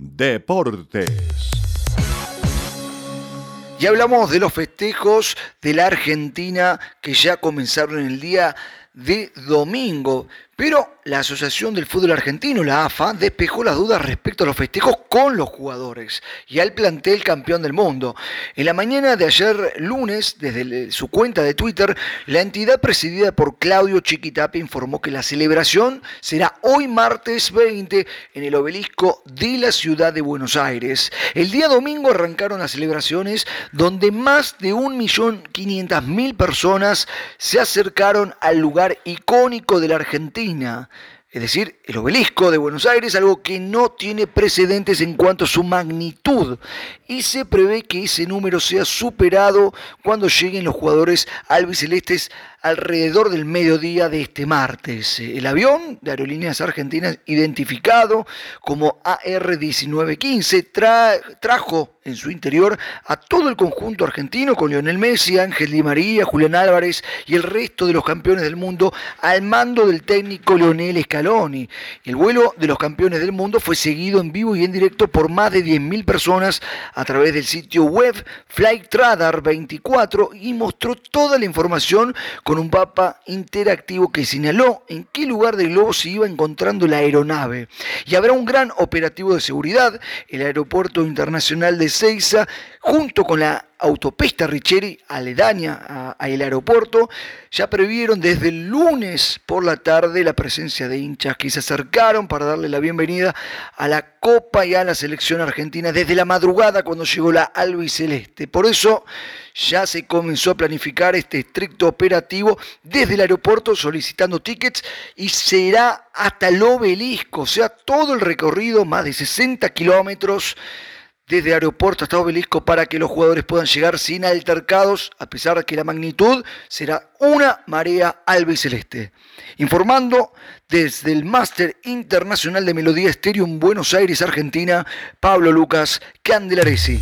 Deportes. Y hablamos de los festejos de la Argentina que ya comenzaron el día de domingo. Pero la Asociación del Fútbol Argentino, la AFA, despejó las dudas respecto a los festejos con los jugadores y al plantel campeón del mundo. En la mañana de ayer lunes, desde su cuenta de Twitter, la entidad presidida por Claudio Chiquitape informó que la celebración será hoy martes 20 en el obelisco de la ciudad de Buenos Aires. El día domingo arrancaron las celebraciones donde más de 1.500.000 personas se acercaron al lugar icónico de la Argentina es decir, el obelisco de Buenos Aires, algo que no tiene precedentes en cuanto a su magnitud, y se prevé que ese número sea superado cuando lleguen los jugadores albicelestes alrededor del mediodía de este martes. El avión de Aerolíneas Argentinas, identificado como AR-1915, trajo en su interior a todo el conjunto argentino con Lionel Messi, Ángel Di María, Julián Álvarez y el resto de los campeones del mundo al mando del técnico Lionel Scaloni. El vuelo de los campeones del mundo fue seguido en vivo y en directo por más de 10.000 personas a través del sitio web Flight 24 y mostró toda la información con un mapa interactivo que señaló en qué lugar del globo se iba encontrando la aeronave. Y habrá un gran operativo de seguridad. El aeropuerto internacional de Junto con la autopista Richeri, aledaña al aeropuerto, ya previeron desde el lunes por la tarde la presencia de hinchas que se acercaron para darle la bienvenida a la Copa y a la selección argentina desde la madrugada cuando llegó la albiceleste. Por eso ya se comenzó a planificar este estricto operativo desde el aeropuerto solicitando tickets y será hasta el obelisco, o sea, todo el recorrido, más de 60 kilómetros desde aeropuerto hasta obelisco para que los jugadores puedan llegar sin altercados, a pesar de que la magnitud será una marea albiceleste. Informando desde el Máster Internacional de Melodía Estéreo en Buenos Aires, Argentina, Pablo Lucas Candelaresi.